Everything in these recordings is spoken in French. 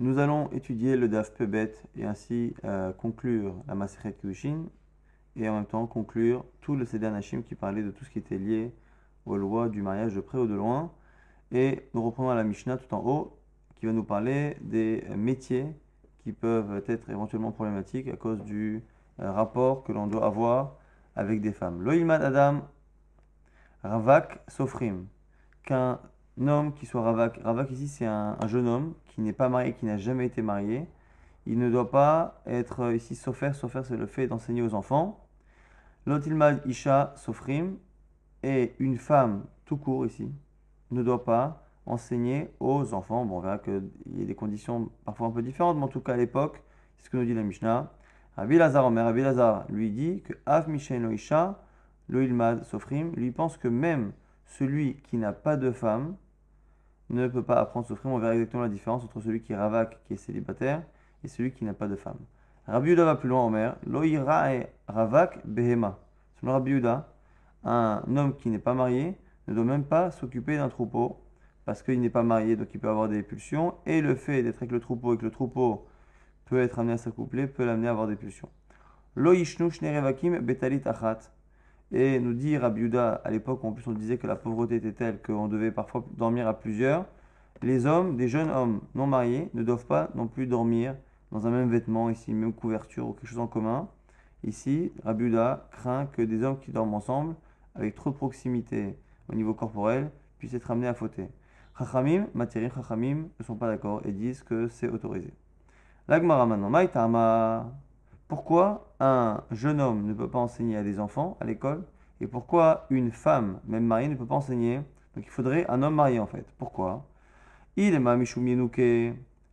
Nous allons étudier le Daf Pebet et ainsi euh, conclure la Maseret Kiddushin et en même temps conclure tout le Seder Nashim qui parlait de tout ce qui était lié aux lois du mariage de près ou de loin. Et nous reprenons la Mishnah tout en haut qui va nous parler des métiers qui peuvent être éventuellement problématiques à cause du euh, rapport que l'on doit avoir avec des femmes. Loïmad Adam Ravak Sofrim, qu'un homme qui soit Ravak, Ravak ici c'est un, jeune homme qui n'est pas marié, qui n'a jamais été marié, il ne doit pas être ici Sofer, Sofer c'est le fait d'enseigner aux enfants. Lotilmad Isha Sofrim, et une femme tout court ici ne doit pas enseigner aux enfants. Bon, on verra qu'il y a des conditions parfois un peu différentes, mais en tout cas à l'époque, c'est ce que nous dit la Mishnah. Rabbi Lazar, Omer, Rabbi Lazar lui dit que Av Mishen Loisha, Loilmad Sofrim, lui pense que même celui qui n'a pas de femme ne peut pas apprendre Sofrim. On verra exactement la différence entre celui qui est ravak, qui est célibataire, et celui qui n'a pas de femme. Rabbi Yuda va plus loin, Omer, Loira et ravak behema. Selon Rabbi Yuda, un homme qui n'est pas marié ne doit même pas s'occuper d'un troupeau parce qu'il n'est pas marié, donc il peut avoir des pulsions. Et le fait d'être avec le troupeau et que le troupeau peut être amené à s'accoupler peut l'amener à avoir des pulsions. Lo betalit achat. Et nous dit Rabbi à l'époque, en plus on disait que la pauvreté était telle qu'on devait parfois dormir à plusieurs. Les hommes, des jeunes hommes non mariés, ne doivent pas non plus dormir dans un même vêtement, ici, même couverture ou quelque chose en commun. Ici, Rabbi craint que des hommes qui dorment ensemble avec trop de proximité au niveau corporel, puissent être amenés à fauter. Chachamim, Matirim, Chachamim ne sont pas d'accord et disent que c'est autorisé. L'Agmara maintenant, Maïtama. Pourquoi un jeune homme ne peut pas enseigner à des enfants à l'école et pourquoi une femme, même mariée, ne peut pas enseigner? Donc il faudrait un homme marié en fait. Pourquoi? Il est Mamishum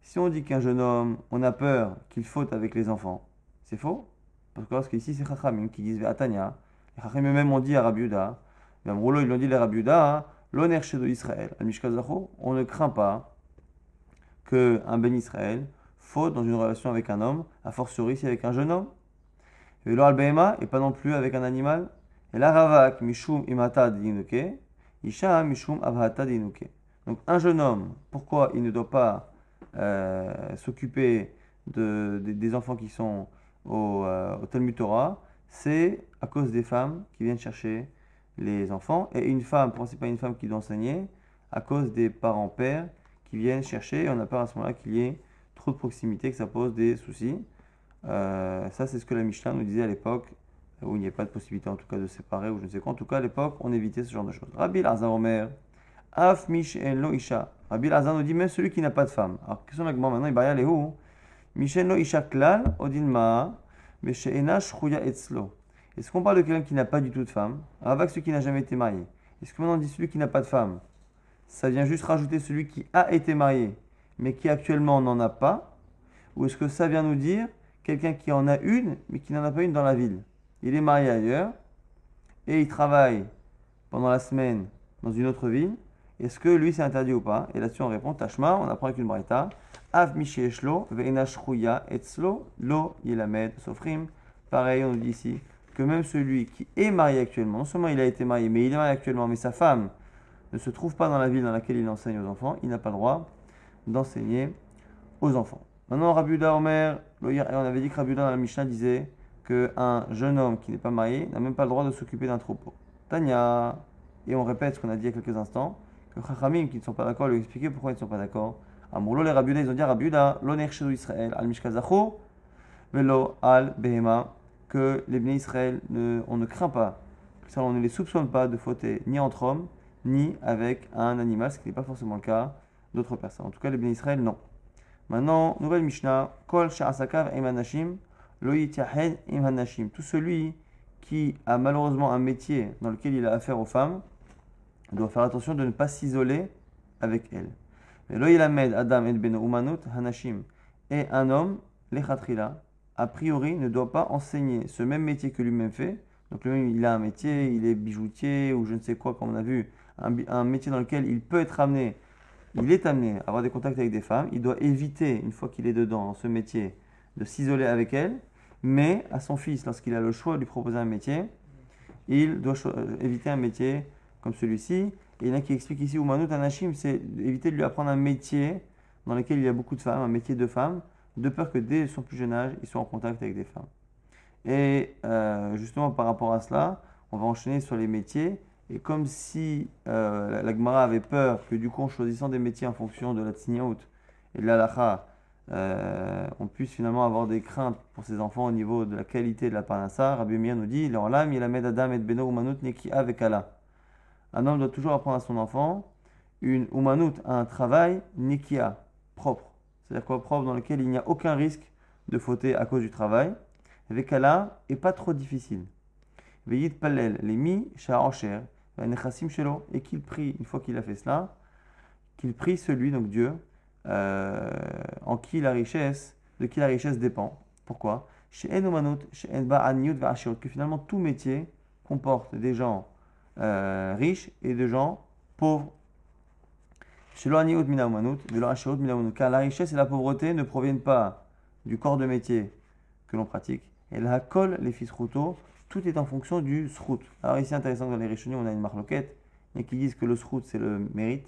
Si on dit qu'un jeune homme, on a peur qu'il faute avec les enfants, c'est faux? Parce que ici c'est Chachamim qui disent Atania, les Chachamim eux-mêmes ont dit à Rabbi Yuda, même Roulo, ils l'ont dit les Rabbi Yuda, l'honneur chez Israël, on ne craint pas qu'un Ben Israël faute dans une relation avec un homme, a fortiori si avec un jeune homme. Et al et pas non plus avec un animal. Et la mishum imata dinuke, isha mishum avhata dinuke. Donc un jeune homme, pourquoi il ne doit pas euh, s'occuper de, des enfants qui sont au, euh, Talmud Torah? C'est à cause des femmes qui viennent chercher les enfants. Et une femme, pas une femme qui doit enseigner À cause des parents pères qui viennent chercher. Et on a peur à ce moment-là qu'il y ait trop de proximité, que ça pose des soucis. Euh, ça, c'est ce que la Mishnah nous disait à l'époque, où il n'y a pas de possibilité en tout cas de séparer, ou je ne sais quoi. En tout cas, à l'époque, on évitait ce genre de choses. Rabbi Lazar Omer, Af Mishen Lo Isha. Rabbi Lazar nous dit même celui qui n'a pas de femme. Alors, qu'est-ce qu'on a maintenant Il va y aller où? Mishen Lo Isha Klal, Odilma, est-ce qu'on parle de quelqu'un qui n'a pas du tout de femme? Avec celui qui n'a jamais été marié. Est-ce que maintenant dit celui qui n'a pas de femme Ça vient juste rajouter celui qui a été marié, mais qui actuellement n'en a pas Ou est-ce que ça vient nous dire quelqu'un qui en a une, mais qui n'en a pas une dans la ville? Il est marié ailleurs, et il travaille pendant la semaine dans une autre ville. Est-ce que lui c'est interdit ou pas? Et là-dessus on répond Tashma, on apprend avec une braïta. Av etzlo lo yilamed sofrim. Pareil, on dit ici que même celui qui est marié actuellement, non seulement il a été marié, mais il est marié actuellement, mais sa femme ne se trouve pas dans la ville dans laquelle il enseigne aux enfants, il n'a pas le droit d'enseigner aux enfants. Maintenant, Rabiuda Omer, on avait dit que Rabiuda dans la Mishnah disait qu'un jeune homme qui n'est pas marié n'a même pas le droit de s'occuper d'un troupeau. Tanya, et on répète ce qu'on a dit il y a quelques instants, que Chachamim qui ne sont pas d'accord lui expliquer pourquoi ils ne sont pas d'accord. Amourlo les Rabiuda, ils ont dit à Rabiuda, l'oner chez Israël, al mishkazacho, velo al behema, que les bénis Israël, ne, on ne craint pas, ça, on ne les soupçonne pas de fauter ni entre hommes, ni avec un animal, ce qui n'est pas forcément le cas d'autres personnes. En tout cas, les bénis Israël, non. Maintenant, nouvelle Mishnah, Kol Sha'asakav Emanashim, Loït Yahed Imhanashim. Tout celui qui a malheureusement un métier dans lequel il a affaire aux femmes doit faire attention de ne pas s'isoler avec elles. Adam et ben Umanut Hanashim. Et un homme, Lechatrila, a priori, ne doit pas enseigner ce même métier que lui-même fait. Donc lui il a un métier, il est bijoutier ou je ne sais quoi, comme on a vu, un, métier dans lequel il peut être amené, il est amené à avoir des contacts avec des femmes. Il doit éviter, une fois qu'il est dedans, dans ce métier, de s'isoler avec elles. Mais à son fils, lorsqu'il a le choix de lui proposer un métier, il doit éviter un métier comme celui-ci. Et il y en a qui expliquent ici, ou Anashim, c'est éviter de lui apprendre un métier dans lesquels il y a beaucoup de femmes, un métier de femme, de peur que dès son plus jeune âge, ils soient en contact avec des femmes. Et euh, justement, par rapport à cela, on va enchaîner sur les métiers. Et comme si euh, la Gemara avait peur que du coup, en choisissant des métiers en fonction de la tsniout et de l'alacha, euh, on puisse finalement avoir des craintes pour ses enfants au niveau de la qualité de la parnassa, Rabbi Meir nous dit, il adam et beno umanut neki avec Allah. Un homme doit toujours apprendre à son enfant une umanut, un travail nikia, propre. C'est-à-dire quoi Propre dans lequel il n'y a aucun risque de fauter à cause du travail. Avec Allah, et pas trop difficile. Veillit palel, les mi, sha'ancher, et qu'il prie, une fois qu'il a fait cela, qu'il prie celui, donc Dieu, euh, en qui la richesse, de qui la richesse dépend. Pourquoi? Chez que finalement tout métier comporte des gens euh, riches et des gens pauvres. Car la richesse et la pauvreté ne proviennent pas du corps de métier que l'on pratique. Et la colle les fils routeaux, tout est en fonction du srout. Alors ici, intéressant dans les Rishonim, on a une marloquette, et qui disent que le srout c'est le mérite.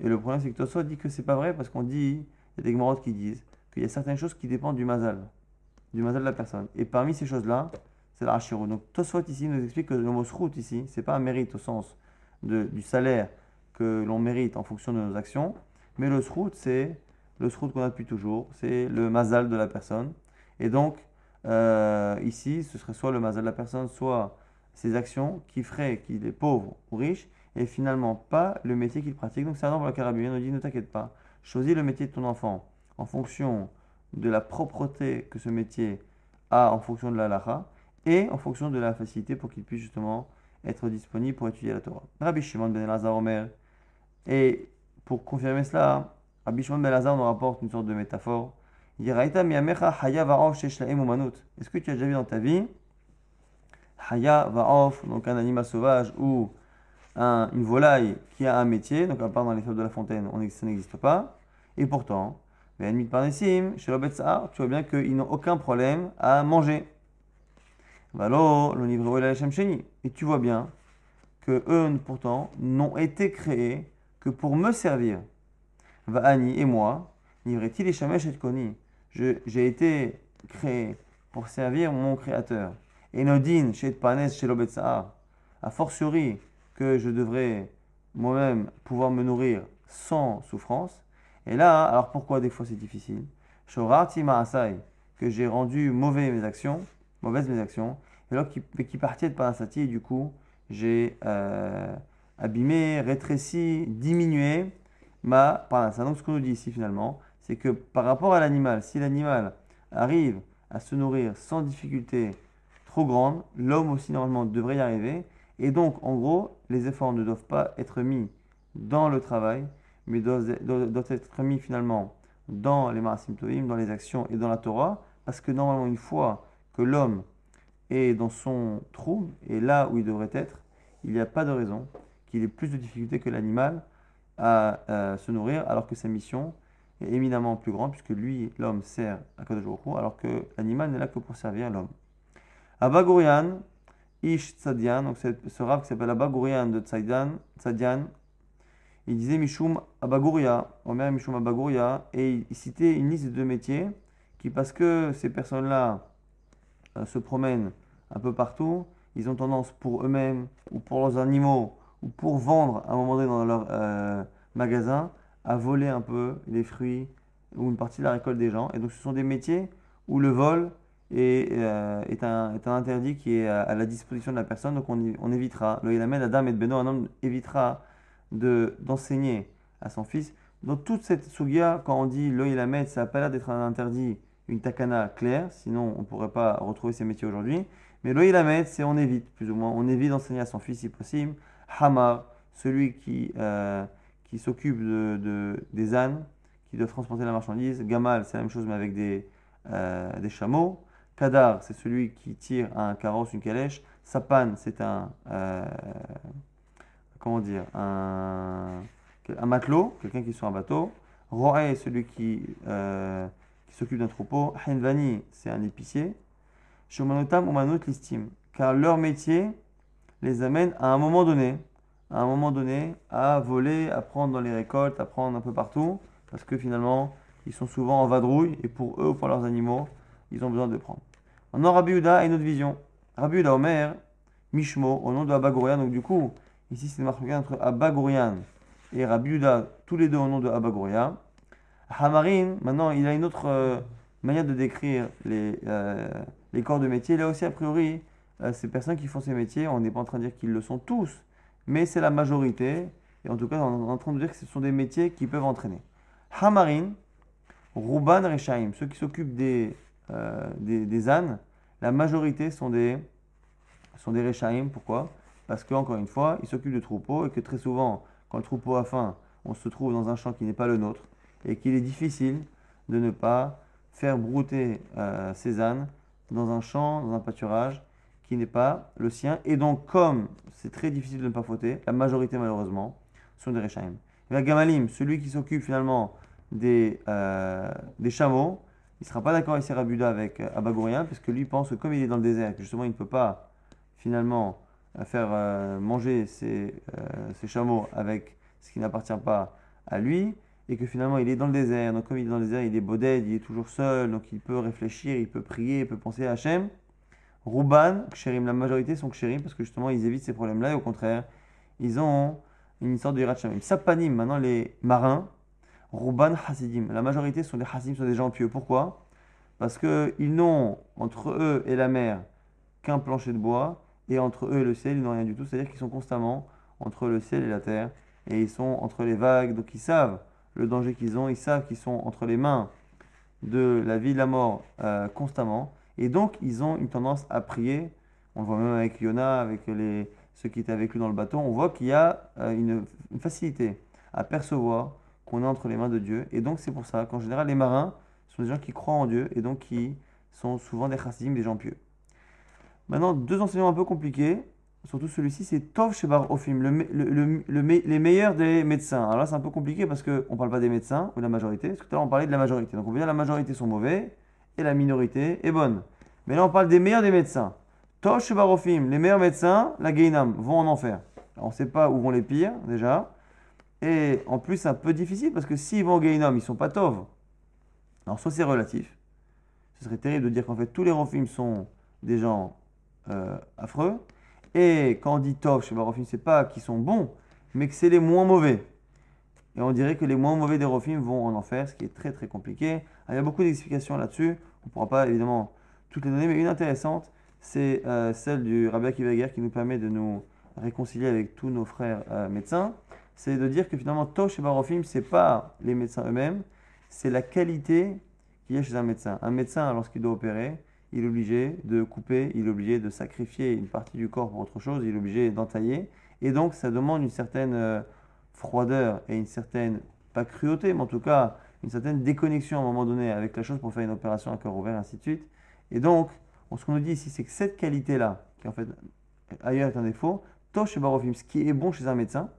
Et le problème c'est que Tosot dit que c'est pas vrai parce qu'on dit, il y a des gmarottes qui disent qu'il y a certaines choses qui dépendent du mazal, du mazal de la personne. Et parmi ces choses-là, c'est la Donc Tosot ici nous explique que le mot srout ici, c'est pas un mérite au sens du salaire que l'on mérite en fonction de nos actions. Mais le srout, c'est le srout qu'on a depuis toujours, c'est le mazal de la personne. Et donc, euh, ici, ce serait soit le mazal de la personne, soit ses actions qui feraient qu'il est pauvre ou riche, et finalement pas le métier qu'il pratique. Donc c'est un pour la on dit ne t'inquiète pas, choisis le métier de ton enfant en fonction de la propreté que ce métier a en fonction de la lacha et en fonction de la facilité pour qu'il puisse justement être disponible pour étudier la Torah. Rabbi Shimon ben Elazar Omer et pour confirmer cela, Rabbi Shimon Ben nous rapporte une sorte de métaphore. Est-ce que tu as déjà vu dans ta vie Haya va'of, donc un animal sauvage ou une volaille qui a un métier, donc à part dans les fèves de la fontaine, on, ça n'existe pas. Et pourtant, chez tu vois bien qu'ils n'ont aucun problème à manger. Et tu vois bien que eux, pourtant, n'ont été créés que pour me servir. Va'ani et moi, nivretil et shamesh et koni? J'ai été créé pour servir mon créateur. Et nodin, chez panes, chez a fortiori que je devrais moi-même pouvoir me nourrir sans souffrance. Et là, alors pourquoi des fois c'est difficile? Que j'ai rendu mauvais mes actions, mauvaises mes actions, et alors qui, qui partaient de parasati, et du coup, j'ai euh, abîmé, rétréci, diminué ma parnassa. Donc ce qu'on nous dit ici finalement, c'est que par rapport à l'animal, si l'animal arrive à se nourrir sans difficulté trop grande, l'homme aussi normalement devrait y arriver. Et donc en gros, les efforts ne doivent pas être mis dans le travail, mais doivent, être mis finalement dans les marasim dans les actions et dans la Torah, parce que normalement une fois que l'homme est dans son trou, et là où il devrait être, il n'y a pas de raison qu'il ait plus de difficultés que l'animal à euh, se nourrir, alors que sa mission est éminemment plus grande, puisque lui, l'homme, sert à Kadosh alors que l'animal n'est là que pour servir l'homme. Abagurian, Ish Tzadian, donc ce rab qui s'appelle Abagurian de Tzadian, il disait Mishum Abaguria, Omer Mishum Abaguria, et il citait une liste de métiers qui, parce que ces personnes-là euh, se promènent un peu partout, ils ont tendance pour eux-mêmes ou pour leurs animaux ou pour vendre à un moment donné dans leur euh, magasin à voler un peu les fruits ou une partie de la récolte des gens. Et donc ce sont des métiers où le vol est, euh, est, un, interdit qui est à, la disposition de la personne. Donc on, évitera, le Ilamed, Adam et Beno, un homme évitera d'enseigner à son fils. Dans toute cette sugia, quand on dit le Ilamed, ça n'a pas l'air d'être un interdit, une takana claire, sinon on ne pourrait pas retrouver ces métiers aujourd'hui. Mais le Ilamed, c'est on évite, plus ou moins. On évite d'enseigner à son fils si possible. Hamar, celui qui, euh, qui s'occupe de, des ânes, qui doit transporter la marchandise. Gamal, c'est la même chose, mais avec des, euh, des chameaux. Kadar, c'est celui qui tire un carrosse, une calèche. Sapan, c'est un. Euh, comment dire un, un matelot, quelqu'un qui est sur un bateau. Roé, celui qui, qui s'occupe d'un troupeau. Henvani, c'est un épicier. Shumanotam, Umanot, l'estime. Car leur métier les amène à un moment donné, à un moment donné, à voler, à prendre dans les récoltes, à prendre un peu partout, parce que finalement, ils sont souvent en vadrouille, et pour eux ou pour leurs animaux, ils ont besoin de prendre. Maintenant, Rabbi Uda a une autre vision. Rabbi Uda Omer, Mishmo, au nom de Abba Gourian, donc du coup, ici c'est marqué entre Abba Gourian et Rabbi Uda, tous les deux au nom de Abba Gourian. Hamarin, maintenant, il a une autre euh, manière de décrire les, euh, les corps de métier. Là aussi, a priori, euh, ces personnes qui font ces métiers, on n'est pas en train de dire qu'ils le sont tous, mais c'est la majorité. Et en tout cas, on est en train de dire que ce sont des métiers qui peuvent entraîner. Hamarin, Ruban Rechaim, ceux qui s'occupent des, des, des, ânes, la majorité sont des, sont des Rechaim. Pourquoi? Parce qu'encore une fois, ils s'occupent de troupeaux et que très souvent, quand le troupeau a faim, on se trouve dans un champ qui n'est pas le nôtre et qu'il est difficile de ne pas faire brouter euh, ses ânes dans un champ, dans un pâturage qui n'est pas le sien. Et donc, comme c'est très difficile de ne pas fauter, la majorité malheureusement sont des Rechaim. Et Gamalim, celui qui s'occupe finalement des, euh, des chameaux, il ne sera pas d'accord ici Rabuda avec euh, Abagourien, parce que lui pense que comme il est dans le désert, justement il ne peut pas finalement faire manger ses, ses chameaux avec ce qui n'appartient pas à lui, et que finalement il est dans le désert. Donc comme il est dans le désert, il est boded, il est toujours seul, donc il peut réfléchir, il peut prier, il peut penser à Hachem. Rouban, Ksherim, la majorité sont Ksherim parce que justement ils évitent ces problèmes-là et au contraire, ils ont une sorte de Hirat Sapanim, maintenant les marins, Rouban Hasidim, la majorité sont des Hasidim, sont des gens pieux. Pourquoi? Parce qu'ils n'ont entre eux et la mer qu'un plancher de bois et entre eux et le ciel, ils n'ont rien du tout. C'est-à-dire qu'ils sont constamment entre le ciel et la terre et ils sont entre les vagues, donc ils savent le danger qu'ils ont, ils savent qu'ils sont entre les mains de la vie et de la mort euh, constamment, et donc ils ont une tendance à prier. On le voit même avec Yona, avec les, ceux qui étaient avec lui dans le bateau, on voit qu'il y a euh, une, facilité à percevoir qu'on est entre les mains de Dieu, et donc c'est pour ça qu'en général les marins sont des gens qui croient en Dieu, et donc qui sont souvent des chassidim, des gens pieux. Maintenant, deux enseignements un peu compliqués surtout celui-ci, c'est Tov Shebar Ofim, le, le, le, les meilleurs des médecins. Alors là, c'est un peu compliqué parce qu'on ne parle pas des médecins ou de la majorité, parce que tout à l'heure, on parlait de la majorité. Donc on veut dire la majorité sont mauvais et la minorité est bonne. Mais là, on parle des meilleurs des médecins. Tov Shebar Ofim, les meilleurs médecins, la Geinam, vont en enfer. on ne sait pas où vont les pires, déjà. Et en plus, c'est un peu difficile parce que s'ils vont au Geinam, ils ne sont pas Tov. Alors, soit c'est relatif. Ce serait terrible de dire qu'en fait, tous les Rofim sont des gens euh, affreux. Et quand on dit Tov chez Barofim, c'est pas qu'ils sont bons, mais que c'est les moins mauvais. Et on dirait que les moins mauvais des Rofim vont en enfer, ce qui est très très compliqué. il y a beaucoup d'explications là-dessus. On ne pourra pas évidemment toutes les donner, mais une intéressante, c'est euh, celle du Rabbi Akiva qui nous permet de nous réconcilier avec tous nos frères euh, médecins. C'est de dire que finalement, Tov chez Barofim, ce n'est pas les médecins eux-mêmes, c'est la qualité qu'il y a chez un médecin. Un médecin, lorsqu'il doit opérer, il est obligé de couper, il est obligé de sacrifier une partie du corps pour autre chose, il est obligé d'entailler. Et donc, ça demande une certaine euh, froideur et une certaine, pas cruauté, mais en tout cas, une certaine déconnexion à un moment donné avec la chose pour faire une opération à cœur ouvert, ainsi de suite. Et donc, ce qu'on nous dit ici, c'est que cette qualité-là, qui en fait ailleurs est un défaut, Tosh et Barofim, ce qui est bon chez un médecin,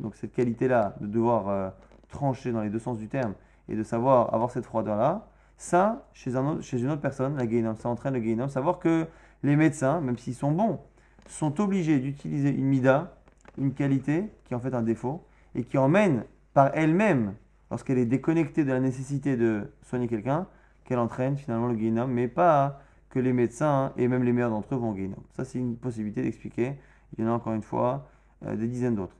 donc cette qualité-là de devoir euh, trancher dans les deux sens du terme et de savoir avoir cette froideur-là, ça, chez, un chez une autre personne, la Gainom, ça entraîne le Gainom. Savoir que les médecins, même s'ils sont bons, sont obligés d'utiliser une mida, une qualité qui est en fait un défaut, et qui emmène par elle-même, lorsqu'elle est déconnectée de la nécessité de soigner quelqu'un, qu'elle entraîne finalement le Gainom, mais pas que les médecins et même les meilleurs d'entre eux vont au Ça, c'est une possibilité d'expliquer. Il y en a encore une fois euh, des dizaines d'autres.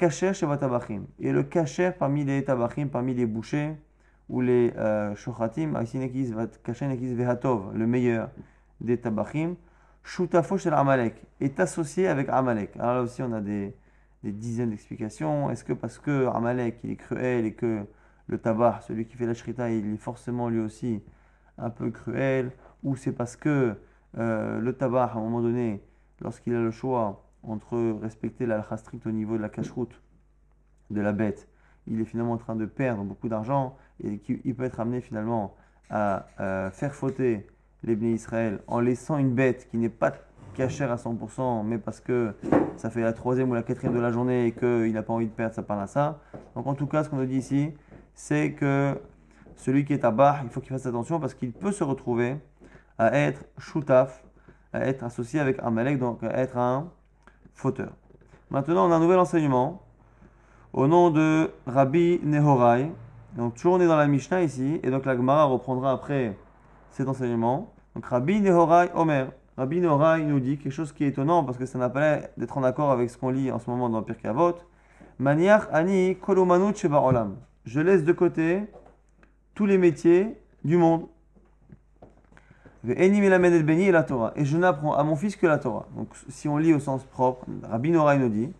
Chez tabachim. Et le cacher parmi les tabachim, parmi les bouchers, ou les euh, shochatim, le meilleur des tabachim, shutafo shel Amalek, est associé avec Amalek. Alors là aussi, on a des, des dizaines d'explications. Est-ce que parce que Amalek, il est cruel et que le tabac, celui qui fait la shrita, il est forcément lui aussi un peu cruel, ou c'est parce que euh, le tabac, à un moment donné, lorsqu'il a le choix entre respecter la stricte au niveau de la cache de la bête, il est finalement en train de perdre beaucoup d'argent et qu'il peut être amené finalement à faire fauter les Israël en laissant une bête qui n'est pas cachère à 100%, mais parce que ça fait la troisième ou la quatrième de la journée et qu'il n'a pas envie de perdre, ça parle à ça. Donc en tout cas, ce qu'on nous dit ici, c'est que celui qui est à bas, il faut qu'il fasse attention parce qu'il peut se retrouver à être shoutaf, à être associé avec Amalek, donc à être un fauteur. Maintenant, on a un nouvel enseignement au nom de Rabbi Nehorai, Donc toujours on est dans la Mishnah ici, et donc la Gemara reprendra après cet enseignement. Donc Rabbi Nehorai Omer. Rabbi Nehorai nous dit quelque chose qui est étonnant parce que ça n'a pas l'air d'être en accord avec ce qu'on lit en ce moment dans Pirkei Avot. Maniach ani olam. Je laisse de côté tous les métiers du monde. Et la Torah. Et je n'apprends à mon fils que la Torah. Donc si on lit au sens propre, Rabbi Nehorai nous dit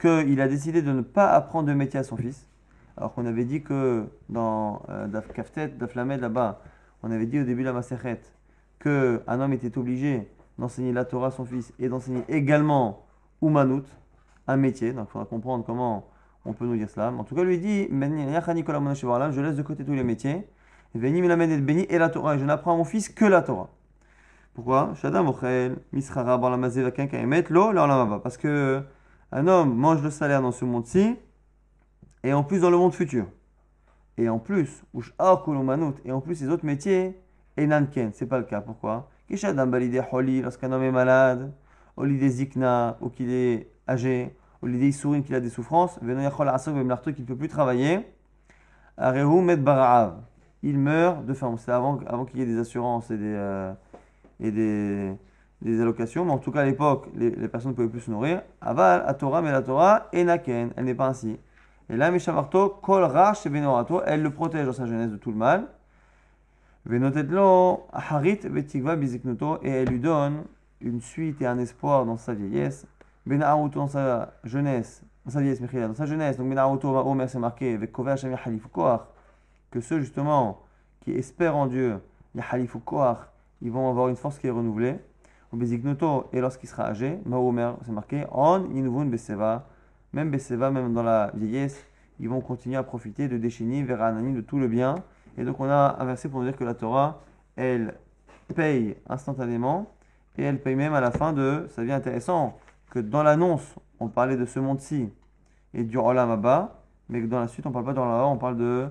qu'il a décidé de ne pas apprendre de métier à son fils. Alors qu'on avait dit que dans euh, Daf Kaftet, Daf Lamed là-bas, on avait dit au début de la Maseret qu'un homme était obligé d'enseigner la Torah à son fils et d'enseigner également Umanut, un métier. Donc il faudra comprendre comment on peut nous dire cela. En tout cas, lui dit Je laisse de côté tous les métiers. Et la Torah. Et je n'apprends à mon fils que la Torah. Pourquoi? Parce que un homme mange le salaire dans ce monde-ci et en plus dans le monde futur. Et en plus, et en plus les autres métiers, et nanken, c'est pas le cas. Pourquoi? Lorsqu'un homme est malade, ou zikna, ou qu'il est âgé, ou l'idée sourit qu'il a des souffrances, qu'il ne peut plus travailler, il meurt de faim. C'est avant, avant qu'il y ait des assurances et des, euh, et des, des allocations, mais en tout cas à l'époque, les, personnes ne pouvaient plus se nourrir. Aval, à Torah, mais la Torah, enaken, elle n'est pas ainsi. Et là, Mishamarto, kol rash elle le protège dans sa jeunesse de tout le mal. Et elle lui donne une suite et un espoir dans sa vieillesse. Benaruto dans sa jeunesse, dans sa vieillesse, dans sa jeunesse, donc Benaruto, Omer, c'est marqué, vekove Hashem Yahalifu que ceux justement qui espèrent en Dieu, Yahalifu ils vont avoir une force qui est renouvelée et lorsqu'il sera âgé, Mahomer, c'est marqué, On inuvun beseva, même beseva, même dans la vieillesse, ils vont continuer à profiter de Deshini, Veranani, de tout le bien. Et donc on a inversé pour dire que la Torah, elle paye instantanément et elle paye même à la fin de. Ça devient intéressant que dans l'annonce, on parlait de ce monde-ci et du Olam Abba, mais que dans la suite, on ne parle pas de Olam on parle de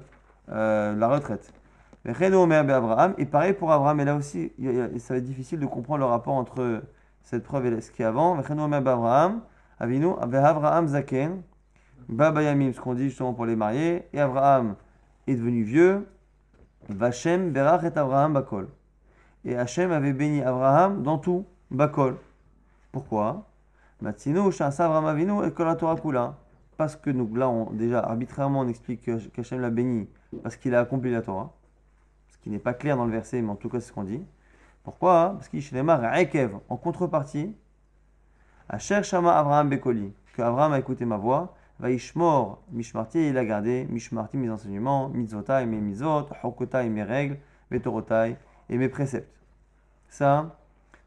euh, la retraite. Et pareil pour Abraham, et là aussi, ça va être difficile de comprendre le rapport entre cette preuve et ce qui est avant. Abraham, Avinu, Abraham Zaken, Baba Yamim, ce qu'on dit justement pour les mariés, et Abraham est devenu vieux, Vachem, Berach et Abraham Bakol. Et Hachem avait béni Abraham dans tout, Bakol. Pourquoi? Matsino, Abraham Avinu et Torah Kula. Parce que nous, là, on, déjà arbitrairement, on explique qu'Hachem l'a béni parce qu'il a accompli la Torah qui n'est pas clair dans le verset, mais en tout cas c'est ce qu'on dit. Pourquoi? Parce qu'il en contrepartie, à Cher Shama Abraham Bekoli, que Abraham a écouté ma voix, Vaishmor Mishmarti, il a gardé Mishmarti, mes enseignements, Mitzvotai, mes mitzvot, Hokotai, mes règles, Betorotai, et mes préceptes. Ça,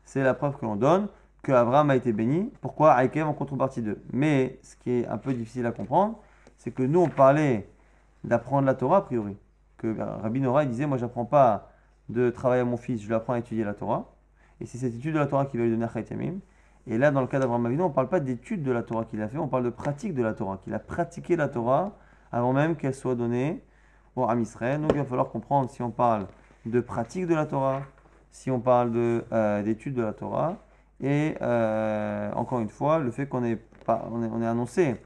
c'est la preuve que l'on donne que Abraham a été béni. Pourquoi? Aikev en contrepartie d'eux Mais ce qui est un peu difficile à comprendre, c'est que nous, on parlait d'apprendre la Torah a priori que Rabbi Nora disait Moi, j'apprends pas de travailler à mon fils, je lui apprends à étudier la Torah. Et c'est cette étude de la Torah qui va lui donner Chaitamim. Et là, dans le cas d'Abraham Avinu, on ne parle pas d'étude de la Torah qu'il a fait, on parle de pratique de la Torah, qu'il a pratiqué la Torah avant même qu'elle soit donnée au Ham Israël. Donc il va falloir comprendre si on parle de pratique de la Torah, si on parle euh, d'étude de, la Torah. Et euh, encore une fois, le fait qu'on ait, annoncé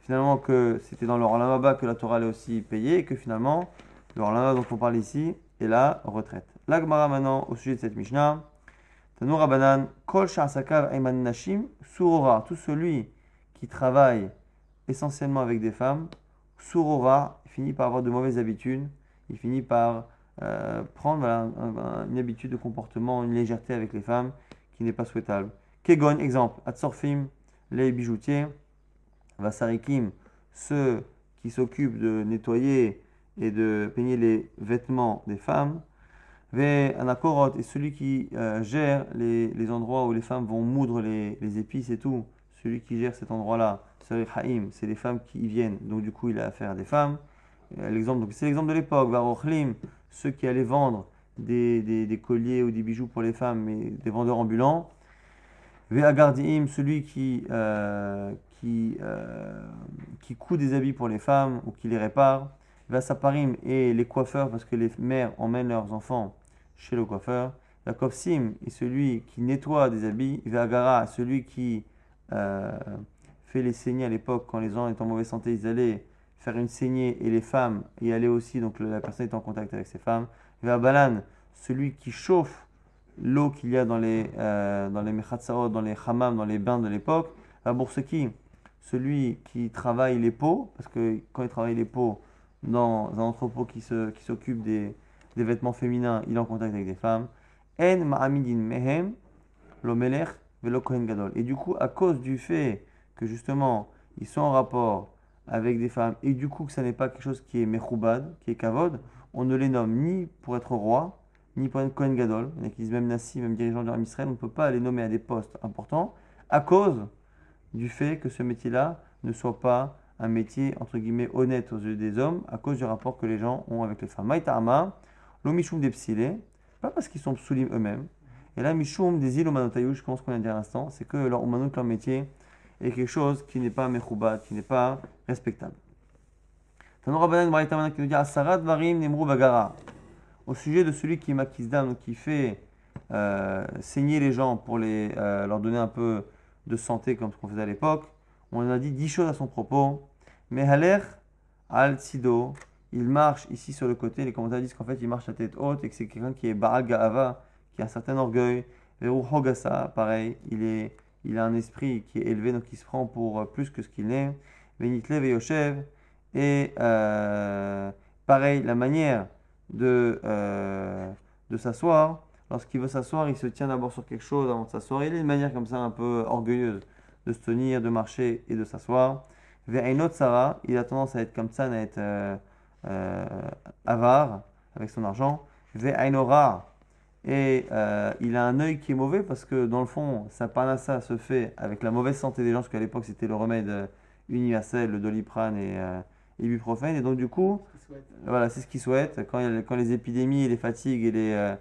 finalement que c'était dans le Olam que la Torah allait aussi payer et que finalement alors là dont on parle ici est la retraite. L'Agmara maintenant au sujet de cette Mishnah. Tanour Rabanan, Kol Ayman Nashim, Surora, tout celui qui travaille essentiellement avec des femmes, Surora, finit par avoir de mauvaises habitudes, il finit par euh, prendre une habitude de comportement, une légèreté avec les femmes qui n'est pas souhaitable. Kegon, exemple, Atsorfim, les bijoutiers, Vasarikim, ceux qui s'occupent de nettoyer et de peigner les vêtements des femmes. Est celui qui euh, gère les, les, endroits où les femmes vont moudre les, les épices et tout. Celui qui gère cet endroit-là, c'est les femmes qui y viennent. Donc du coup, il a affaire à des femmes. Euh, c'est l'exemple de l'époque. Varochlim, ceux qui allaient vendre des, des, colliers ou des bijoux pour les femmes, mais des vendeurs ambulants. Ve'agardim, celui qui, euh, qui, qui coud des habits pour les femmes ou qui les répare. Vasaparim et les coiffeurs, parce que les mères emmènent leurs enfants chez le coiffeur. La Kofsim est celui qui nettoie des habits. Vagara, celui qui euh, fait les saignées à l'époque, quand les gens étaient en mauvaise santé, ils allaient faire une saignée et les femmes y aller aussi, donc la personne est en contact avec ces femmes. Balan, celui qui chauffe l'eau qu'il y a dans les, euh, dans les dans les hammams, dans les bains de l'époque. qui celui qui travaille les peaux, parce que quand il travaille les peaux dans un entrepôt qui s'occupe qui des, des vêtements féminins, il est en contact avec des femmes. En ma'amidin mehem, l'omelech velo gadol. Et du coup, à cause du fait que justement, ils sont en rapport avec des femmes, et du coup que ça n'est pas quelque chose qui est mechoubad, qui est kavod, on ne les nomme ni pour être roi, ni pour être Kohen Gadol. Il y en a qui disent même Nassi, même dirigeant de Israël, on ne peut pas les nommer à des postes importants à cause du fait que ce métier-là ne soit pas un métier entre guillemets honnête aux yeux des hommes, à cause du rapport que les gens ont avec les femmes. L'omishum des psilés, pas parce qu'ils sont psulim eux-mêmes. Et là, mishum des îles je pense qu'on de dire à l'instant, c'est que leur leur métier, est quelque chose qui n'est pas mechoubat, qui n'est pas respectable. Au sujet de celui qui est makisdam, qui fait euh, saigner les gens pour les, euh, leur donner un peu de santé comme ce qu'on faisait à l'époque, on a dit dix choses à son propos. Mais haler al sido, il marche ici sur le côté. Les commentaires disent qu'en fait il marche à tête haute et que c'est quelqu'un qui est baal ga'ava, qui a un certain orgueil. Veru hogasa, pareil, il est il a un esprit qui est élevé, donc il se prend pour euh, plus que ce qu'il est. Venitle Yoshev. Et euh, pareil, la manière de, euh, de s'asseoir, lorsqu'il veut s'asseoir, il se tient d'abord sur quelque chose avant de s'asseoir. Il a une manière comme ça un peu orgueilleuse de se tenir, de marcher et de s'asseoir. autre Sarah, il a tendance à être comme ça, à être avare avec son argent. Et euh, il a un œil qui est mauvais parce que dans le fond, sa panassa se fait avec la mauvaise santé des gens, parce qu'à l'époque c'était le remède euh, universel, le doliprane et euh, ibuprofène. Et donc du coup, voilà, c'est ce qu'il souhaite. Quand, quand, les épidémies, les fatigues et les,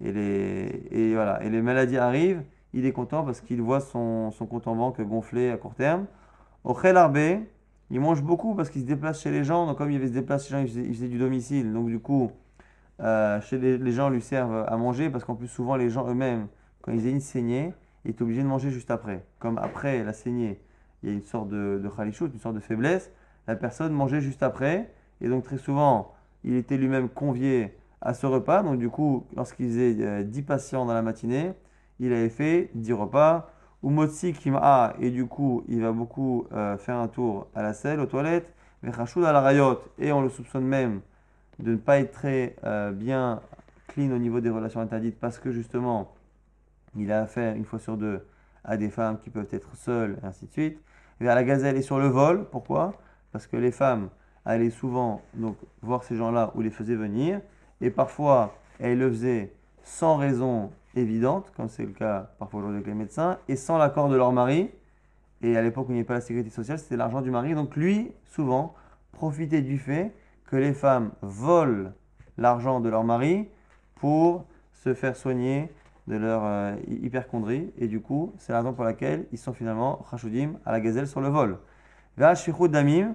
et les, et voilà, et les maladies arrivent, il est content parce qu'il voit son, son, compte en banque gonfler à court terme. Au Khel il mange beaucoup parce qu'il se déplace chez les gens. Donc comme il se déplacer chez les gens, il faisait du domicile. Donc du coup, euh, chez les, gens lui servent à manger parce qu'en plus souvent les gens eux-mêmes, quand ils aient une saignée, ils sont obligés de manger juste après. Comme après la saignée, il y a une sorte de, de une sorte de faiblesse, la personne mangeait juste après. Et donc très souvent, il était lui-même convié à ce repas. Donc du coup, lorsqu'il faisait 10 euh, patients dans la matinée, il avait fait 10 repas. Ou Motsi Kim'a, et du coup, il va beaucoup euh, faire un tour à la selle, aux toilettes. Vechachoud à la rayot, et on le soupçonne même de ne pas être très euh, bien clean au niveau des relations interdites parce que justement, il a affaire une fois sur deux à des femmes qui peuvent être seules, et ainsi de suite. Vers la gazelle et sur le vol, pourquoi? Parce que les femmes allaient souvent donc, voir ces gens-là ou les faisaient venir, et parfois elles le faisaient sans raison évidente, comme c'est le cas parfois aujourd'hui avec les médecins, et sans l'accord de leur mari. Et à l'époque où il n'y avait pas la sécurité sociale, c'était l'argent du mari. Donc lui, souvent, profitait du fait que les femmes volent l'argent de leur mari pour se faire soigner de leur euh, hyperchondrie. Et du coup, c'est la raison pour laquelle ils sont finalement rachoudim à la gazelle sur le vol. damim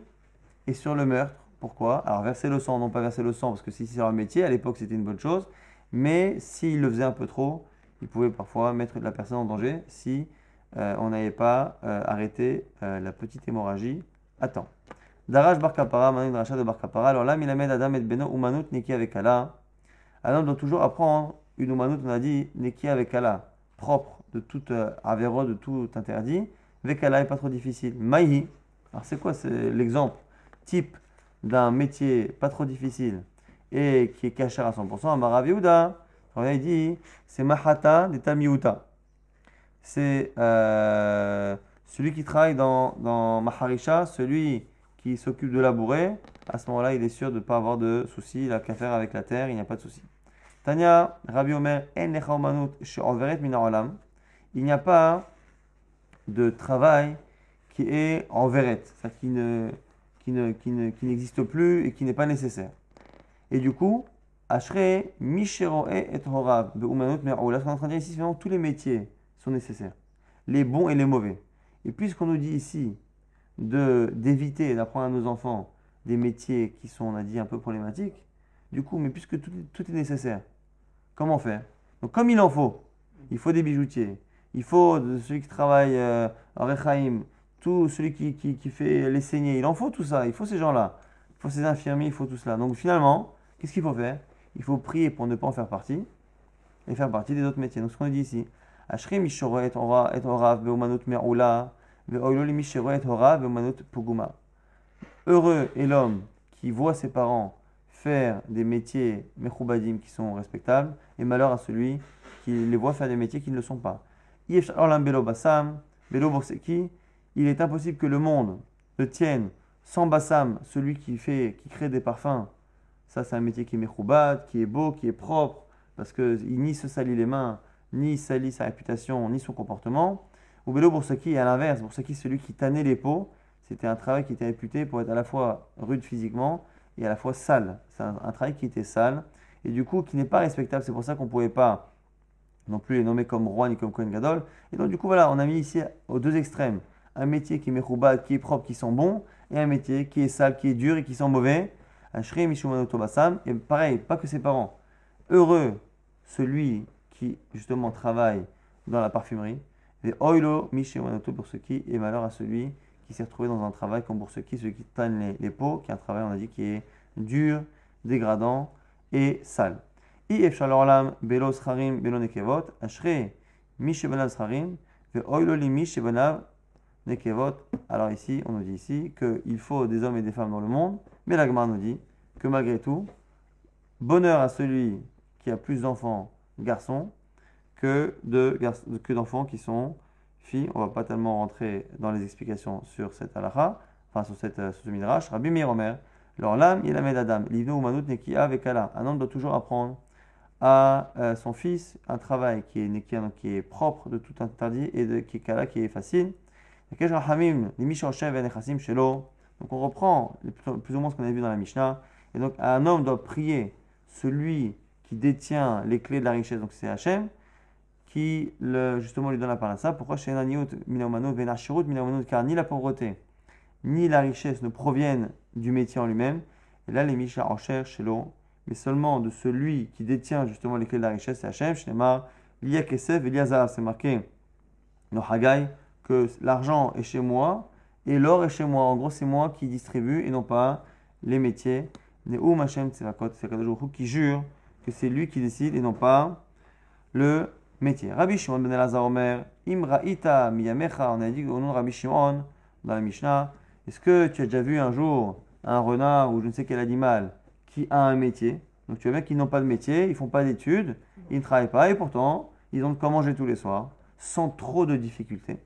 et sur le meurtre. Pourquoi? Alors verser le sang, non pas verser le sang, parce que si c'est leur métier, à l'époque c'était une bonne chose. Mais s'ils le faisaient un peu trop, ils pouvaient parfois mettre la personne en danger si euh, on n'avait pas euh, arrêté la petite hémorragie à temps. Daraj Bar Kapara, maintenant une rachat de Bar Kapara. Alors là, Milamed Adam et Beno Umanut Neki avec Allah. Adam doit toujours apprendre une Umanut, on a dit Neki avec propre de tout euh, avéro, de tout interdit. Avec Allah est pas trop difficile. Maïhi, alors c'est quoi C'est l'exemple type d'un métier pas trop difficile et qui est caché à 100%. Il dit c'est Mahata de Tamiuta. C'est euh, celui qui travaille dans, dans Maharisha, celui qui s'occupe de labourer, à ce moment-là, il est sûr de ne pas avoir de soucis. Il n'a qu'à faire avec la terre, il n'y a pas de souci. Tania, Rabbi Omer, il n'y a pas de travail qui est en c'est-à-dire qui, ne, qui, ne, qui, ne, qui n'existe plus et qui n'est pas nécessaire. Et du coup, Ashre, Mishero et Horav, ce qu'on est en train de dire ici, c'est tous les métiers sont nécessaires, les bons et les mauvais. Et puisqu'on nous dit ici d'éviter d'apprendre à nos enfants des métiers qui sont, on a dit, un peu problématiques, du coup, mais puisque tout, tout est nécessaire, comment faire? Donc, comme il en faut, il faut des bijoutiers, il faut celui qui travaille euh, en Rechaim, tout celui qui, qui, qui, fait les saignées, il en faut tout ça, il faut ces gens-là. faut ses infirmiers, il faut tout cela. Donc finalement, qu'est-ce qu'il faut faire? Il faut prier pour ne pas en faire partie et faire partie des autres métiers. Donc ce qu'on dit ici, Ashri Mishoro et. Heureux est l'homme qui voit ses parents faire des métiers mechoubadim qui sont respectables, et malheur à celui qui les voit faire des métiers qui ne le sont pas. Il est impossible que le monde ne tienne sans bassam, celui qui fait, qui crée des parfums. Ça, c'est un métier qui est mechoubad, qui est beau, qui est propre, parce qu'il ni se salit les mains, ni salit sa réputation, ni son comportement. Ou Bélo Boursaki, à l'inverse, Boursaki, celui qui tannait les peaux, c'était un travail qui était réputé pour être à la fois rude physiquement et à la fois sale. C'est un, travail qui était sale et du coup qui n'est pas respectable. C'est pour ça qu'on ne pouvait pas non plus les nommer comme roi ni comme Kohen Gadol. Et donc du coup voilà, on a mis ici aux deux extrêmes un métier qui est mechoubad, qui est propre, qui sent bon, et un métier qui est sale, qui est dur et qui sent mauvais. Ashri Tobasam. Et pareil, pas que ses parents. Heureux celui qui justement travaille dans la parfumerie. Et oilo pour ce qui, et malheur à celui qui s'est retrouvé dans un travail comme pour ceux qui, ceux qui tannent les, les, peaux, qui est un travail, on a dit, qui est dur, dégradant et sale. I efshalorlam belos harim belonekevot, ashre mishebenav scharim, ve oilo li mishebenav nekevot. Alors ici, on nous dit ici qu'il faut des hommes et des femmes dans le monde, mais la nous dit que malgré tout, bonheur à celui qui a plus d'enfants garçons que d'enfants qui sont filles. On va pas tellement rentrer dans les explications sur cette halakha, enfin sur, cette, ce midrash. Rabbi Miromer, alors l'âme, il a Adam, l'ivno umanut nekia avec Allah. Un homme doit toujours apprendre à euh, son fils un travail qui est nekia, donc qui est propre de tout interdit et de, qui est qui est facile. Donc on reprend plus ou moins ce qu'on a vu dans la Mishnah. Et donc un homme doit prier celui qui détient les clés de la richesse, donc c'est Hachem, qui le, justement lui donne la parole ça. Pourquoi chez car ni la pauvreté ni la richesse ne proviennent du métier en lui-même. Et là, les Mishnah en cherchent chez l'eau, mais seulement de celui qui détient justement les clés de la richesse, c'est Hachem, Shnemar, Liya Kesef, c'est marqué dans Haggai que l'argent est chez moi et l'or est chez moi. En gros, c'est moi qui distribue et non pas les métiers. Neum Hashem Tzevakot, c'est qui jure que c'est lui qui décide et non pas le métier. Rabbi Shimon ben Elazar Omer, Imra'ita miyamecha, on a dit au nom de Rabbi Shimon dans la Mishnah, est-ce que tu as déjà vu un jour un renard ou je ne sais quel animal qui a un métier? Donc tu vois bien qu'ils n'ont pas de métier, ils font pas d'études, ils ne travaillent pas et pourtant ils ont de quoi manger tous les soirs sans trop de difficultés.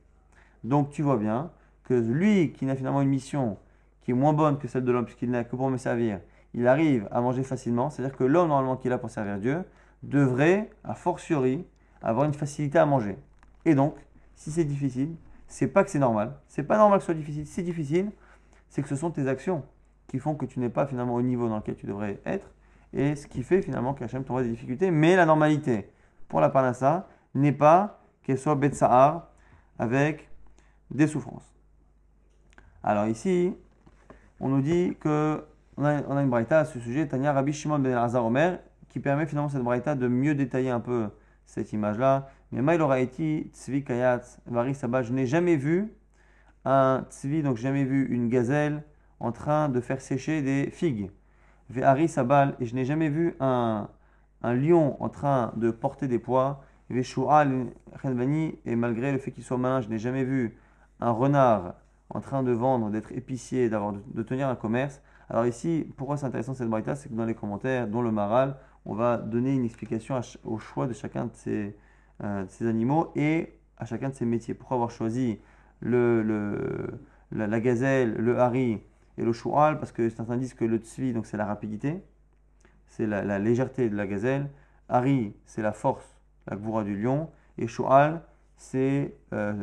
Donc tu vois bien que lui qui n'a finalement une mission qui est moins bonne que celle de l'homme puisqu'il n'a que pour me servir, il arrive à manger facilement. C'est-à-dire que l'homme normalement qui est là pour servir Dieu devrait, a fortiori, avoir une facilité à manger. Et donc, si c'est difficile, c'est pas que c'est normal. C'est pas normal que ce soit difficile. C'est difficile, c'est que ce sont tes actions qui font que tu n'es pas finalement au niveau dans lequel tu devrais être. Et ce qui fait finalement qu'Hachem t'envoie des difficultés. Mais la normalité pour la parnassa n'est pas qu'elle soit Betsahar avec des souffrances. Alors ici, on nous dit que on a, une braïta à ce sujet, Tania Rabbi Shimon ben Omer, qui permet finalement cette braïta de mieux détailler un peu cette image-là. Mais Maïl été Tzvi Kayat Vari Sabah, je n'ai jamais vu un Tzvi, donc jamais vu une gazelle en train de faire sécher des figues. Ve'ari Sabal, et je n'ai jamais vu un, un lion en train de porter des poids. Ve'shu'al et malgré le fait qu'il soit malin, je n'ai jamais vu un renard en train de vendre, d'être épicier, d'avoir de, tenir un commerce. Alors ici, pourquoi c'est intéressant cette braïta C'est que dans les commentaires, dont le maral, on va donner une explication au choix de chacun de ces, euh, animaux et à chacun de ces métiers. Pourquoi avoir choisi la, gazelle, le hari et le choual Parce que certains disent que le tsvi, donc c'est la rapidité, c'est la, légèreté de la gazelle. Hari, c'est la force, la goura du lion. Et choual, c'est euh,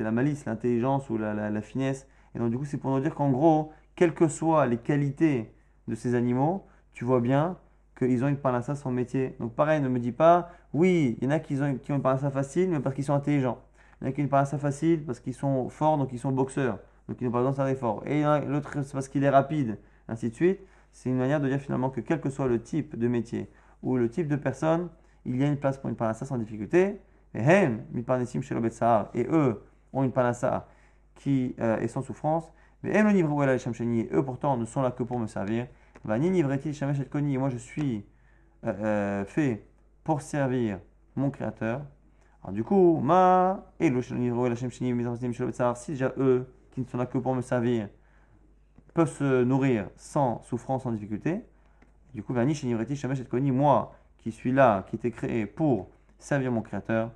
la malice, l'intelligence ou la, finesse. Et donc du coup, c'est pour nous dire qu'en gros, quelles que soient les qualités de ces animaux, tu vois bien qu'ils ont une parnassa sans métier. Donc pareil, ne me dis pas, oui, il y en a qui ont, une parnassa facile, mais parce qu'ils sont intelligents. Il y en a qui ont une parnassa facile parce qu'ils sont forts, donc ils sont boxeurs, donc ils n'ont pas besoin de faire. Et l'autre, c'est parce qu'il est rapide, ainsi de suite. C'est une manière de dire finalement que quel que soit le type de métier ou le type de personne, il y a une place pour une parnassa sans difficulté. Et eux ont une parnassa qui euh, est sans souffrance. Mais eux pourtant ne sont là que pour me servir. Et moi je suis euh, euh, fait pour servir mon créateur. Alors du coup, ma et si déjà eux qui ne sont là que pour me servir peuvent se nourrir sans souffrance, sans difficulté, du coup, moi qui suis là, qui était créé pour servir mon créateur,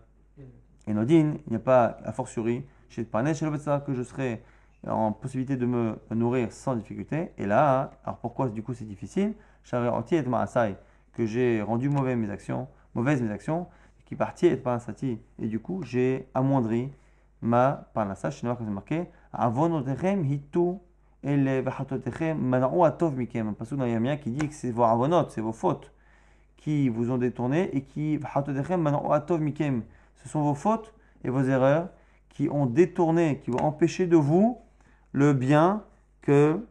et Nodine, il n'y a pas a fortiori chez que je serai en possibilité de me nourrir sans difficulté. Et là, alors pourquoi du coup c'est difficile? Que j'ai rendu mauvais mes actions, mauvaises mes actions, qui partit et sati Et du coup, j'ai amoindri ma parnassa. Sais pas que c'est marqué. Avonotechem hitu ele vachatotechem mana'u atov mikem. Parce que dans Yamia qui dit que c'est vos avonot, c'est vos fautes qui vous ont détourné et qui vachatotechem mana'u atov mikem. Ce sont vos fautes et vos erreurs qui ont détourné, qui ont empêché de vous le bien que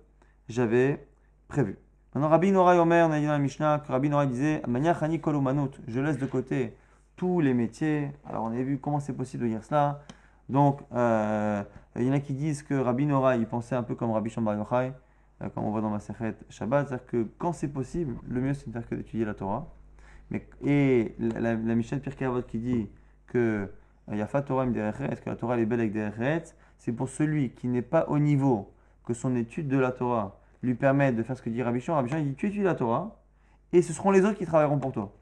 j'avais prévu. Maintenant, Rabbi Nora Yomer, on a dit dans la Mishnah que Rabbi Nora disait Je laisse de côté tous les métiers. Alors, on a vu comment c'est possible de dire cela. Donc, euh, il y en a qui disent que Rabbi Nora, il pensait un peu comme Rabbi Shambar Yochai, euh, comme on voit dans ma Sechet Shabbat. C'est-à-dire que quand c'est possible, le mieux c'est de faire que d'étudier la Torah. Mais, et la Mishnah de Pirkei Avot qui dit que il y a Torah que la Torah est belle avec des C'est pour celui qui n'est pas au niveau que son étude de la Torah lui permet de faire ce que dit Rabbi Shimon. Rabbi Shimon dit Tu étudies la Torah et ce seront les autres qui travailleront pour toi.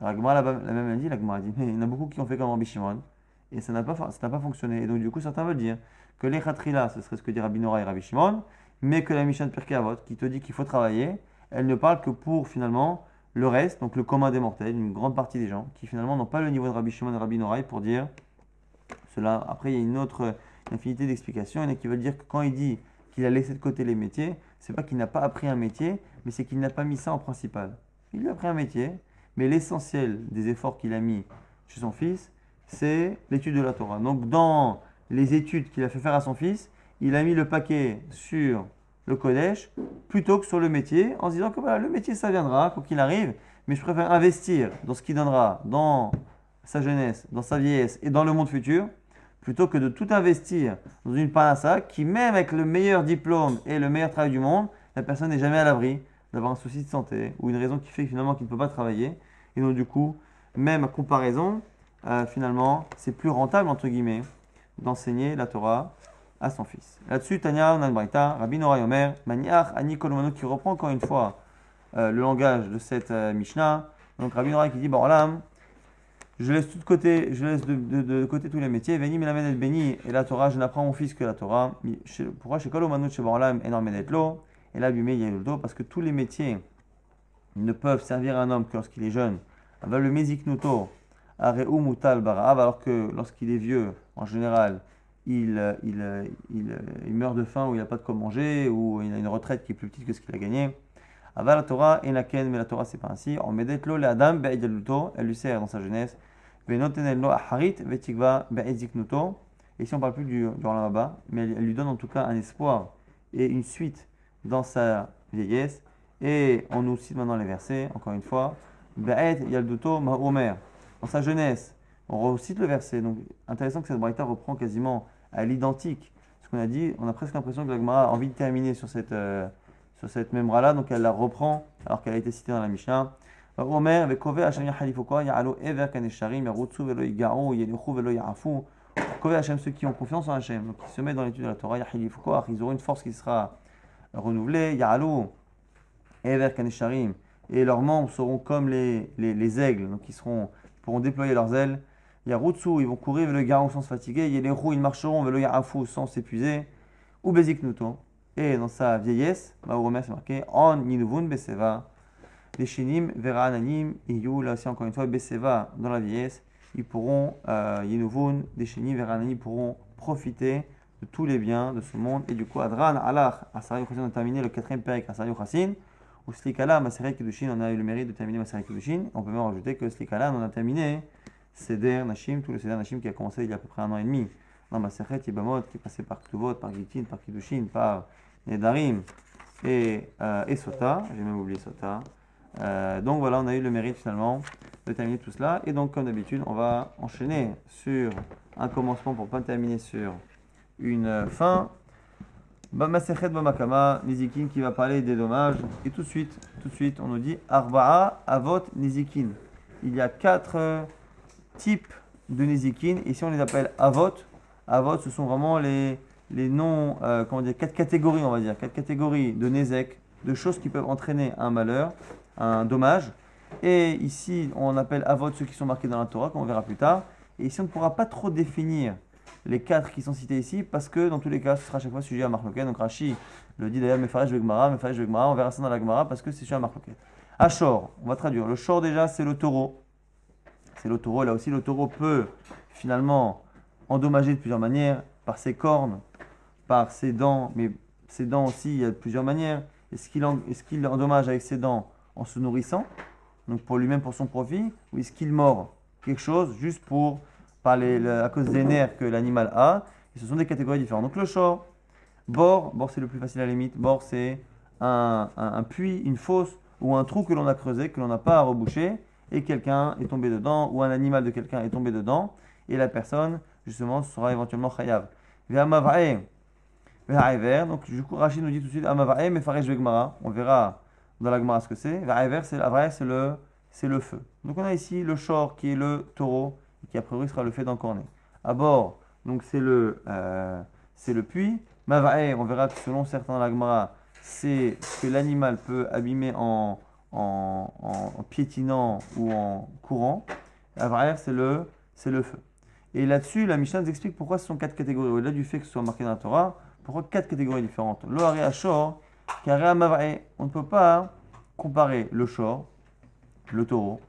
La la même dit, la Gemara dit Mais il y en a beaucoup qui ont fait comme Rabbi Shimon et ça n'a pas, pas fonctionné. Et donc, du coup, certains veulent dire que les khatrila, ce serait ce que dit Rabbi Nora et Rabbi Shimon, mais que la Mishnah de Pirkei Avot, qui te dit qu'il faut travailler, elle ne parle que pour finalement le reste, donc le commun des mortels, une grande partie des gens, qui finalement n'ont pas le niveau de Rabbi Shimon et Rabbi Noraï pour dire cela. Après, il y a une autre infinité d'explications. Il y en a qui veulent dire que quand il dit qu'il a laissé de côté les métiers, c'est pas qu'il n'a pas appris un métier, mais c'est qu'il n'a pas mis ça en principal. Il a appris un métier, mais l'essentiel des efforts qu'il a mis chez son fils, c'est l'étude de la Torah. Donc, dans les études qu'il a fait faire à son fils, il a mis le paquet sur le Kodesh plutôt que sur le métier, en se disant que voilà, le métier ça viendra, quoi qu'il arrive, mais je préfère investir dans ce qui donnera dans sa jeunesse, dans sa vieillesse et dans le monde futur, plutôt que de tout investir dans une panassa qui, même avec le meilleur diplôme et le meilleur travail du monde, la personne n'est jamais à l'abri d'avoir un souci de santé ou une raison qui fait finalement qu'il ne peut pas travailler. Et donc, du coup, même à comparaison, euh, finalement, c'est plus rentable, entre guillemets, d'enseigner la Torah à son fils. Là-dessus, Tanya Nanbraita, Rabbi Nora Yomer, Maniach Ani qui reprend encore une fois euh, le langage de cette euh, Mishnah. Donc Rabbi Nora qui dit Borlam, je laisse tout de côté, je laisse de, côté tous les métiers. Veni melamed el beni et la Torah, je n'apprends mon fils que la Torah. Pourquoi chez Kolomanut chez Borlam et lo? Et là Bumé Yeludo Parce que tous les métiers ne peuvent servir un homme que lorsqu'il est jeune. Avec le Meziknuto, Areu Mutal alors que lorsqu'il est vieux, en général, il, il, il, meurt de faim ou il n'a pas de quoi manger ou il a une retraite qui est plus petite que ce qu'il a gagné. Aval la Torah et la Ken, mais la Torah c'est pas ainsi. On met lo Adam elle lui sert dans sa jeunesse. Venotenello aharit vetikva be'eziknuto. Et si on parle plus du, du mais elle, lui donne en tout cas un espoir et une suite dans sa vieillesse. Et on nous cite maintenant les versets, encore une fois. Yalduto ma'omer. Dans sa jeunesse, on recite le verset. Donc intéressant que cette braïta reprend quasiment à l'identique ce qu'on a dit. On a presque l'impression que l'Agmara a envie de terminer sur cette, euh, sur cette là donc elle la reprend alors qu'elle a été citée dans la Mishnah. Omer, וקובע השם יחליפו כוח, יעלו עבר כנשרים, ירוצו ולא ייגעו, ילכו ולא יעפו. קובע Hachem, ceux qui ont confiance en Hachem, donc qui se mettent dans l'étude de la Torah, יחליפו כוח, ils auront une force qui sera renouvelée, יעלו עבר כנשרים, et leurs membres seront comme les, les, les aigles, donc ils seront, pourront déployer leurs ailes, Yarutsu, ils vont courir, le garou sans se fatiguer. Yeleru, ils marcheront, le Yarafu sans s'épuiser. Ou Beziknuto. Et dans sa vieillesse, Maouromère, c'est marqué En Ninuvun Beseva. Deshinim, Vera Ananim, Iyu, là aussi encore une fois, Beseva, dans la vieillesse, ils pourront, euh, Yinuvun, Deshinim, Vera Ananim, pourront profiter de tous les biens de ce monde. Et du coup, Adran, Allah, Asari Khassin, on a terminé le quatrième période, Asari Khassin. Ou Slikala, Maseret Kedushin, on a eu le mérite de terminer Maseret Kedushin. On peut même rajouter que Slikala, on a terminé Seder Nashim, tout le Seder Nashim qui a commencé il y a à peu près un an et demi dans Maseret Yibamot, qui est passé par Ktuvot, par Gitin, par Kiddushin, par Nedarim et, euh, et Sota. J'ai même oublié Sota. Euh, donc voilà, on a eu le mérite finalement de terminer tout cela. Et donc, comme d'habitude, on va enchaîner sur un commencement pour pas terminer sur une fin. Bamasechet Bamakama, Nizikin qui va parler des dommages. Et tout de suite, tout de suite, on nous dit Arba'a Avot Nizikin. Il y a quatre types de Nizikin. Ici, on les appelle Avot. Avot, ce sont vraiment les, les noms, euh, comment dire, quatre catégories, on va dire. Quatre catégories de Nezek, de choses qui peuvent entraîner un malheur, un dommage. Et ici, on appelle Avot ceux qui sont marqués dans la Torah, comme on verra plus tard. Et ici, on ne pourra pas trop définir les quatre qui sont cités ici, parce que dans tous les cas, ce sera à chaque fois sujet à Marloquet. Donc Rashi le dit d'ailleurs, Mefaresh Vegmara, Mefaresh Vegmara, on verra ça dans la Gemara, parce que c'est sujet à Marloquet. Ashor, on va traduire. Le shor déjà, c'est le taureau. C'est le taureau. Là aussi, le taureau peut finalement endommager de plusieurs manières, par ses cornes, par ses dents, mais ses dents aussi, il y a plusieurs manières. Est-ce qu'il endommage avec ses dents en se nourrissant, donc pour lui-même, pour son profit, ou est-ce qu'il mord quelque chose juste pour à cause des nerfs que l'animal a? Ce sont des catégories différentes. Donc le short, bord, bord c'est le plus facile à la limite. Bord c'est un, puits, une fosse ou un trou que l'on a creusé, que l'on n'a pas à reboucher, et quelqu'un est tombé dedans, ou un animal de quelqu'un est tombé dedans, et la personne, justement, sera éventuellement chayav. Donc, du coup, Rachid nous dit tout de suite Amavae, mais On verra dans la Gemara ce que c'est. c'est c'est le, c'est le feu. Donc, on a ici le short qui est le taureau, qui a priori sera le fait d'encorner. À bord, donc c'est le, euh, c'est le puits. Mavae, on verra que selon certains lagmara, c'est ce que l'animal peut abîmer en, en, piétinant ou en courant. Mavae, c'est le, le feu. Et là-dessus, la Mishnah nous explique pourquoi ce sont quatre catégories. Au-delà du fait que ce soit marqué dans la Torah, pourquoi quatre catégories différentes? Le Ashor, Karea Mavae. On ne peut pas comparer le shor, le taureau,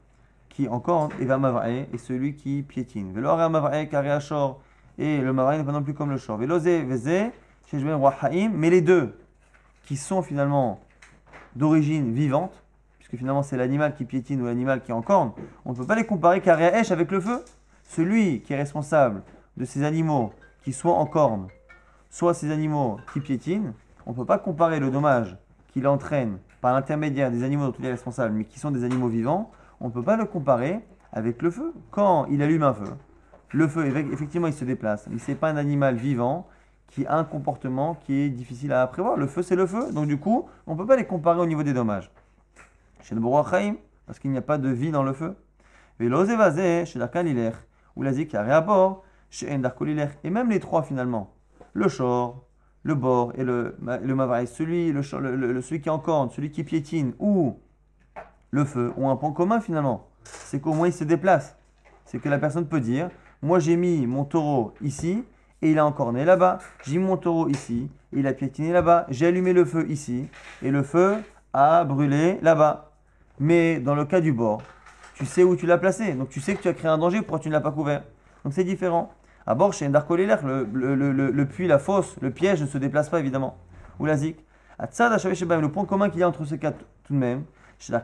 qui encore et va mavrae et celui qui piétine. Velo mavrae kare shor et le mavrae n'est pas non plus comme le shor. Haim mais les deux qui sont finalement d'origine vivante, puisque finalement c'est l'animal qui piétine ou l'animal qui est en corne, on ne peut pas les comparer kare avec le feu. Celui qui est responsable de ces animaux qui soient en corne, soit ces animaux qui piétinent, on ne peut pas comparer le dommage qu'il entraîne par l'intermédiaire des animaux dont il est responsable, mais qui sont des animaux vivants, on ne peut pas le comparer avec le feu. Quand il allume un feu, le feu, effectivement, il se déplace, mais ce n'est pas un animal vivant qui a un comportement qui est difficile à prévoir. Le feu, c'est le feu, donc du coup, on ne peut pas les comparer au niveau des dommages. Chez le Bourachaim, parce qu'il n'y a pas de vie dans le feu. Ou la Zik, bord, chez et même les trois finalement. Le Shor, le bord et le, le celui, le, celui qui est en corne, celui qui piétine, ou le feu ont un point commun finalement. C'est qu'au moins il se déplace. C'est que la personne peut dire Moi j'ai mis mon taureau ici et il a encore né là-bas. J'ai mis mon taureau ici et il a piétiné là-bas. J'ai allumé le feu ici et le feu a brûlé là-bas. Mais dans le cas du bord, tu sais où tu l'as placé. Donc tu sais que tu as créé un danger, pourquoi tu ne l'as pas couvert Donc c'est différent. À bord, chez Ndarkolélère, le, le, le, puits, la fosse, le piège ne se déplace pas évidemment. Ou la zik. Le point commun qu'il y a entre ces quatre tout de même, chez la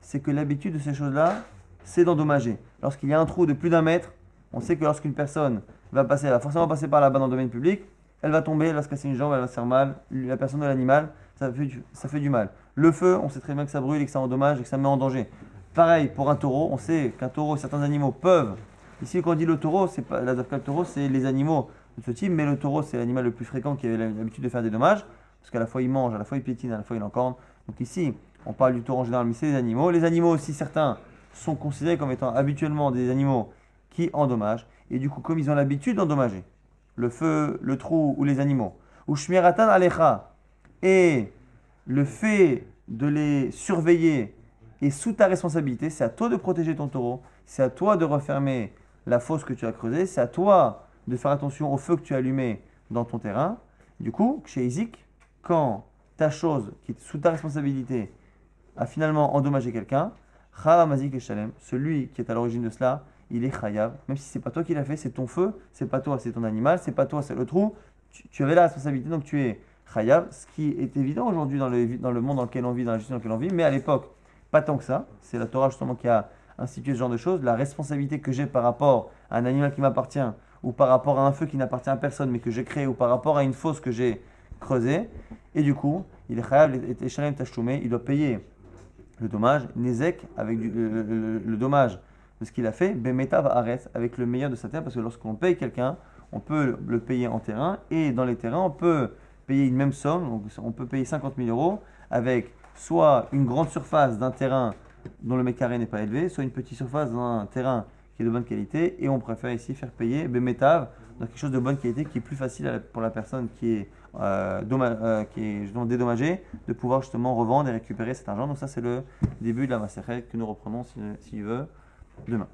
c'est que l'habitude de ces choses-là, c'est d'endommager. Lorsqu'il y a un trou de plus d'un mètre, on sait que lorsqu'une personne va passer, elle va forcément passer par là-bas dans le domaine public, elle va tomber, elle va se casser une jambe, elle va se faire mal, la personne de l'animal, ça fait, du, mal. Le feu, on sait très bien que ça brûle et que ça endommage et que ça met en danger. Pareil pour un taureau, on sait qu'un taureau, certains animaux peuvent. Ici, quand on dit le taureau, c'est pas la le taureau, c'est les animaux de ce type, mais le taureau, c'est l'animal le plus fréquent qui avait l'habitude de faire des dommages, parce qu'à la fois il mange, à la fois il piétine, à la fois il encorne. Donc ici, on parle du taureau en général, mais c'est les animaux. Les animaux aussi, certains sont considérés comme étant habituellement des animaux qui endommagent. Et du coup, comme ils ont l'habitude d'endommager, le feu, le trou ou les animaux, ou shmiratan alecha, et le fait de les surveiller est sous ta responsabilité, c'est à toi de protéger ton taureau, c'est à toi de refermer la fosse que tu as creusée, c'est à toi de faire attention au feu que tu as allumé dans ton terrain. Du coup, chez Isaac, quand ta chose qui est sous ta responsabilité a finalement endommagé quelqu'un, celui qui est à l'origine de cela, il est Chayav. Même si c'est pas toi qui l'as fait, c'est ton feu, c'est pas toi, c'est ton animal, c'est pas toi, c'est le trou. Tu, avais la responsabilité, donc tu es Chayav. Ce qui est évident aujourd'hui dans le, dans le monde dans lequel on vit, dans la justice dans laquelle on vit, mais à l'époque, pas tant que ça. C'est la Torah justement qui a institué ce genre de choses. La responsabilité que j'ai par rapport à un animal qui m'appartient, ou par rapport à un feu qui n'appartient à personne mais que j'ai créé, ou par rapport à une fosse que j'ai creusée. Et du coup, il est Chayav il doit payer le dommage, Nezek, avec le, dommage de ce qu'il a fait, Bemetav Ares, avec le meilleur de sa terre, parce que lorsqu'on paye quelqu'un, on peut le payer en terrain, et dans les terrains, on peut payer une même somme, donc on peut payer 50 000 euros avec soit une grande surface d'un terrain dont le mètre carré n'est pas élevé, soit une petite surface d'un terrain qui est de bonne qualité, et on préfère ici faire payer Bemetav dans quelque chose de bonne qualité qui est plus facile pour la personne qui est, euh, euh, qui est dédommagée de pouvoir justement revendre et récupérer cet argent. Donc ça c'est le début de la macérette que nous reprenons s'il veut demain.